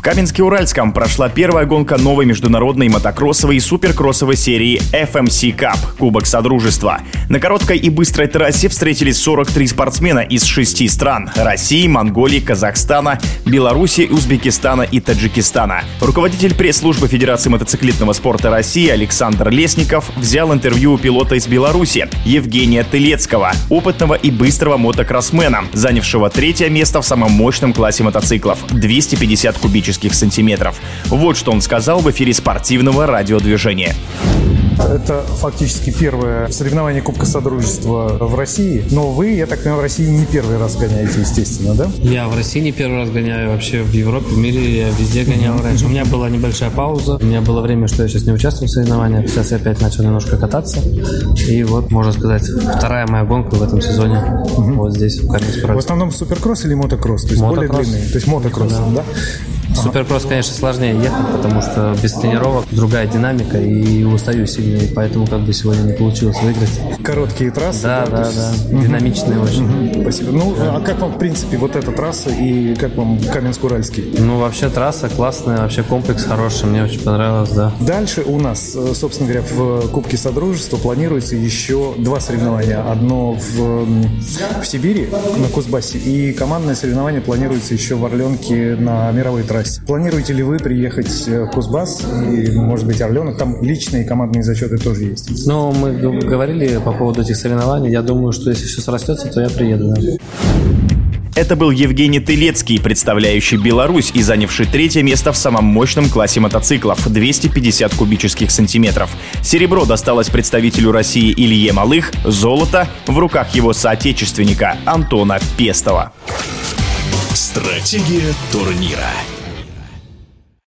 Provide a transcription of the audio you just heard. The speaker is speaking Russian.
В Каменске-Уральском прошла первая гонка новой международной мотокроссовой и суперкроссовой серии FMC Cup – Кубок Содружества. На короткой и быстрой трассе встретились 43 спортсмена из шести стран – России, Монголии, Казахстана, Беларуси, Узбекистана и Таджикистана. Руководитель пресс-службы Федерации мотоциклетного спорта России Александр Лесников взял интервью у пилота из Беларуси Евгения Тылецкого, опытного и быстрого мотокроссмена, занявшего третье место в самом мощном классе мотоциклов – 250 кубических кубических сантиметров. Вот что он сказал в эфире спортивного радиодвижения. Это фактически первое соревнование Кубка Содружества в России. Но вы, я так понимаю, в России не первый раз гоняете, естественно, да? Я в России не первый раз гоняю. Вообще в Европе, в мире я везде гонял раньше. У меня была небольшая пауза. У меня было время, что я сейчас не участвую в соревнованиях. Сейчас я опять начал немножко кататься. И вот, можно сказать, вторая моя гонка в этом сезоне. Вот здесь, в Каменске. В основном суперкросс или мотокросс? То есть мотокросс. более длинный. То есть мотокросс, да? да? Суперкросс, конечно, сложнее ехать, потому что без тренировок другая динамика и устаю сильнее, поэтому как бы сегодня не получилось выиграть. Короткие трассы? Да, да, да, есть... да. динамичные угу. очень. Угу. Спасибо. Ну, да. а как вам, в принципе, вот эта трасса и как вам Каменск-Уральский? Ну, вообще трасса классная, вообще комплекс хороший, мне очень понравилось, да. Дальше у нас, э, собственно говоря, в Кубке Содружества планируется еще два соревнования. Одно в, в Сибири, на Кузбассе, и командное соревнование планируется еще в Орленке на мировой трассе трассе. Планируете ли вы приехать в Кузбасс и, может быть, Орленок? Там личные командные зачеты тоже есть. Ну, мы говорили по поводу этих соревнований. Я думаю, что если все срастется, то я приеду. Да. Это был Евгений Тылецкий, представляющий Беларусь и занявший третье место в самом мощном классе мотоциклов – 250 кубических сантиметров. Серебро досталось представителю России Илье Малых, золото в руках его соотечественника Антона Пестова. Стратегия турнира.